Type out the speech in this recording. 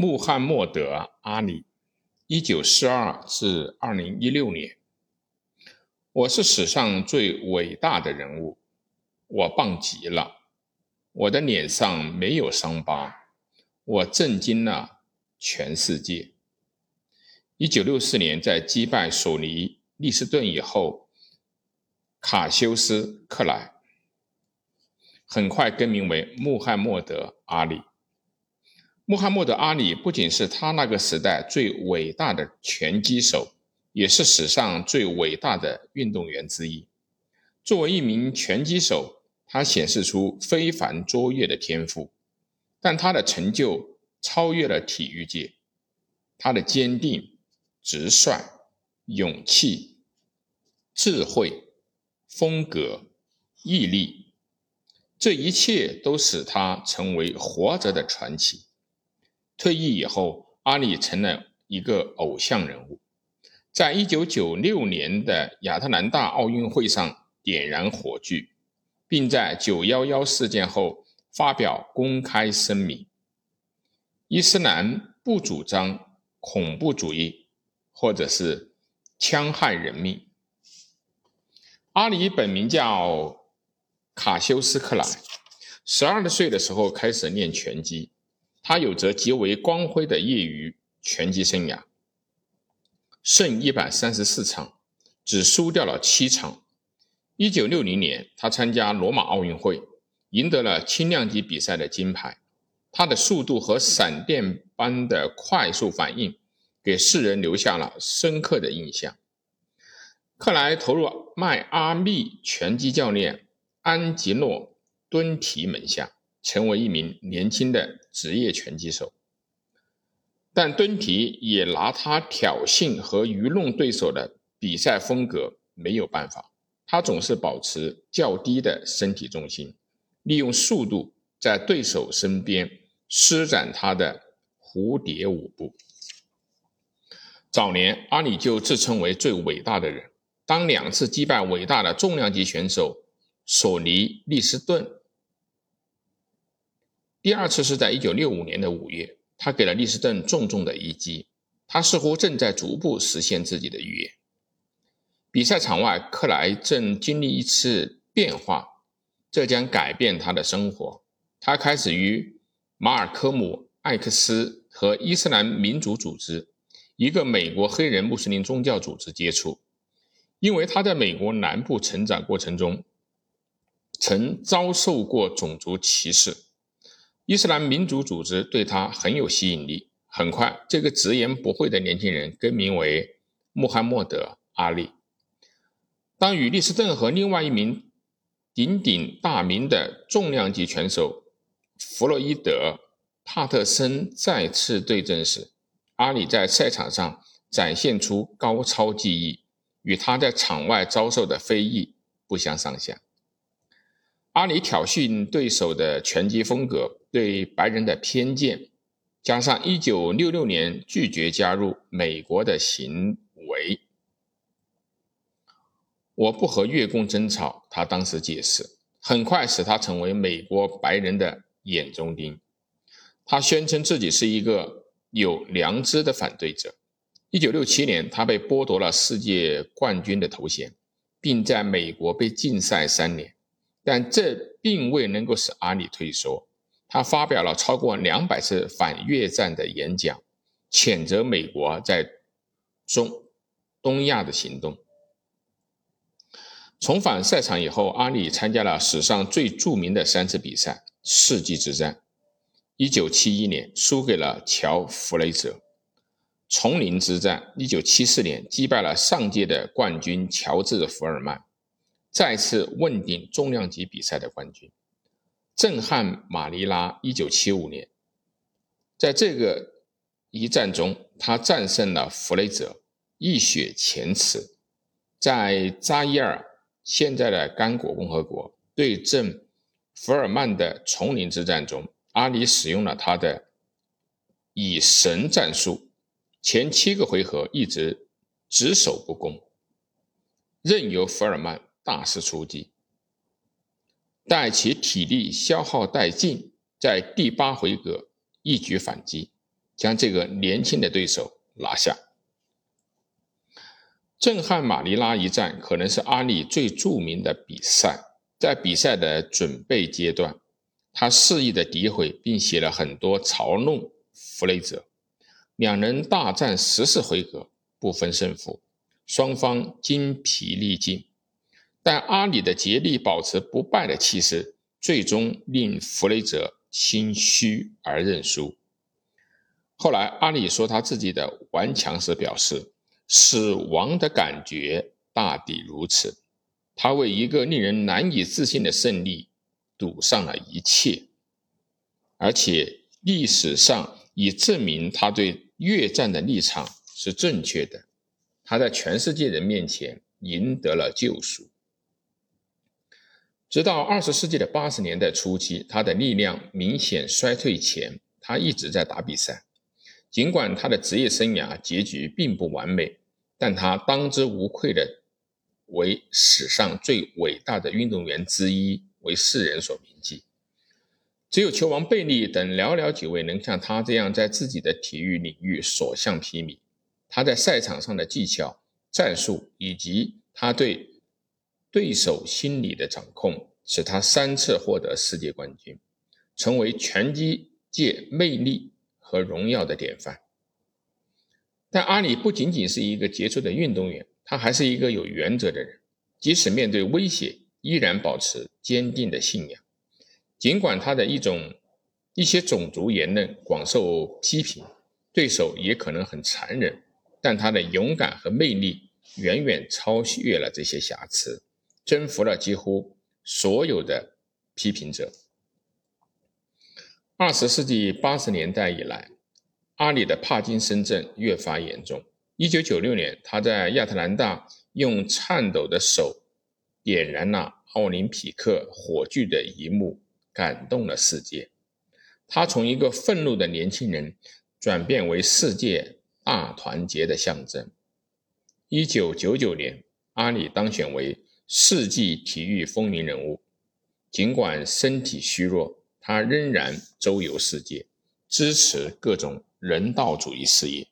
穆罕默德·阿里，一九四二至二零一六年。我是史上最伟大的人物，我棒极了。我的脸上没有伤疤，我震惊了全世界。一九六四年，在击败索尼利斯顿以后，卡修斯·克莱很快更名为穆罕默德·阿里。穆罕默德·阿里不仅是他那个时代最伟大的拳击手，也是史上最伟大的运动员之一。作为一名拳击手，他显示出非凡卓越的天赋，但他的成就超越了体育界。他的坚定、直率、勇气、智慧、风格、毅力，这一切都使他成为活着的传奇。退役以后，阿里成了一个偶像人物，在一九九六年的亚特兰大奥运会上点燃火炬，并在九幺幺事件后发表公开声明：伊斯兰不主张恐怖主义或者是戕害人命。阿里本名叫卡修斯·克莱，十二岁的时候开始练拳击。他有着极为光辉的业余拳击生涯，胜一百三十四场，只输掉了七场。一九六零年，他参加罗马奥运会，赢得了轻量级比赛的金牌。他的速度和闪电般的快速反应，给世人留下了深刻的印象。克莱投入迈阿密拳击教练安吉诺·敦提门下。成为一名年轻的职业拳击手，但敦提也拿他挑衅和愚弄对手的比赛风格没有办法。他总是保持较低的身体重心，利用速度在对手身边施展他的蝴蝶舞步。早年，阿里就自称为最伟大的人。当两次击败伟大的重量级选手索尼利斯顿。第二次是在一九六五年的五月，他给了利斯顿重重的一击。他似乎正在逐步实现自己的预言。比赛场外，克莱正经历一次变化，这将改变他的生活。他开始与马尔科姆·艾克斯和伊斯兰民主组织，一个美国黑人穆斯林宗教组织接触，因为他在美国南部成长过程中曾遭受过种族歧视。伊斯兰民族组织对他很有吸引力。很快，这个直言不讳的年轻人更名为穆罕默德·阿里。当与利斯顿和另外一名鼎鼎大名的重量级拳手弗洛伊德·帕特森再次对阵时，阿里在赛场上展现出高超技艺，与他在场外遭受的非议不相上下。阿里挑衅对手的拳击风格。对白人的偏见，加上1966年拒绝加入美国的行为，我不和越共争吵。他当时解释，很快使他成为美国白人的眼中钉。他宣称自己是一个有良知的反对者。1967年，他被剥夺了世界冠军的头衔，并在美国被禁赛三年，但这并未能够使阿里退缩。他发表了超过两百次反越战的演讲，谴责美国在中东亚的行动。重返赛场以后，阿里参加了史上最著名的三次比赛——世纪之战。1971年输给了乔·弗雷泽，丛林之战；1974年击败了上届的冠军乔治·福尔曼，再次问鼎重量级比赛的冠军。震撼马尼拉，一九七五年，在这个一战中，他战胜了弗雷泽，一雪前耻。在扎伊尔（现在的刚果共和国）对阵福尔曼的丛林之战中，阿里使用了他的以神战术，前七个回合一直只守不攻，任由福尔曼大肆出击。待其体力消耗殆尽，在第八回合一举反击，将这个年轻的对手拿下。震撼马尼拉一战可能是阿里最著名的比赛。在比赛的准备阶段，他肆意的诋毁并写了很多嘲弄弗雷泽。两人大战十四回合，不分胜负，双方精疲力尽。但阿里的竭力保持不败的气势，最终令弗雷泽心虚而认输。后来，阿里说他自己的顽强时表示：“死亡的感觉大抵如此。”他为一个令人难以置信的胜利赌上了一切，而且历史上已证明他对越战的立场是正确的。他在全世界人面前赢得了救赎。直到二十世纪的八十年代初期，他的力量明显衰退前，他一直在打比赛。尽管他的职业生涯结局并不完美，但他当之无愧的。为史上最伟大的运动员之一，为世人所铭记。只有球王贝利等寥寥几位能像他这样在自己的体育领域所向披靡。他在赛场上的技巧、战术以及他对对手心理的掌控，使他三次获得世界冠军，成为拳击界魅力和荣耀的典范。但阿里不仅仅是一个杰出的运动员。他还是一个有原则的人，即使面对威胁，依然保持坚定的信仰。尽管他的一种一些种族言论广受批评，对手也可能很残忍，但他的勇敢和魅力远远超越了这些瑕疵，征服了几乎所有的批评者。二十世纪八十年代以来，阿里的帕金森症越发严重。一九九六年，他在亚特兰大用颤抖的手点燃了奥林匹克火炬的一幕，感动了世界。他从一个愤怒的年轻人转变为世界大团结的象征。一九九九年，阿里当选为世纪体育风云人物。尽管身体虚弱，他仍然周游世界，支持各种人道主义事业。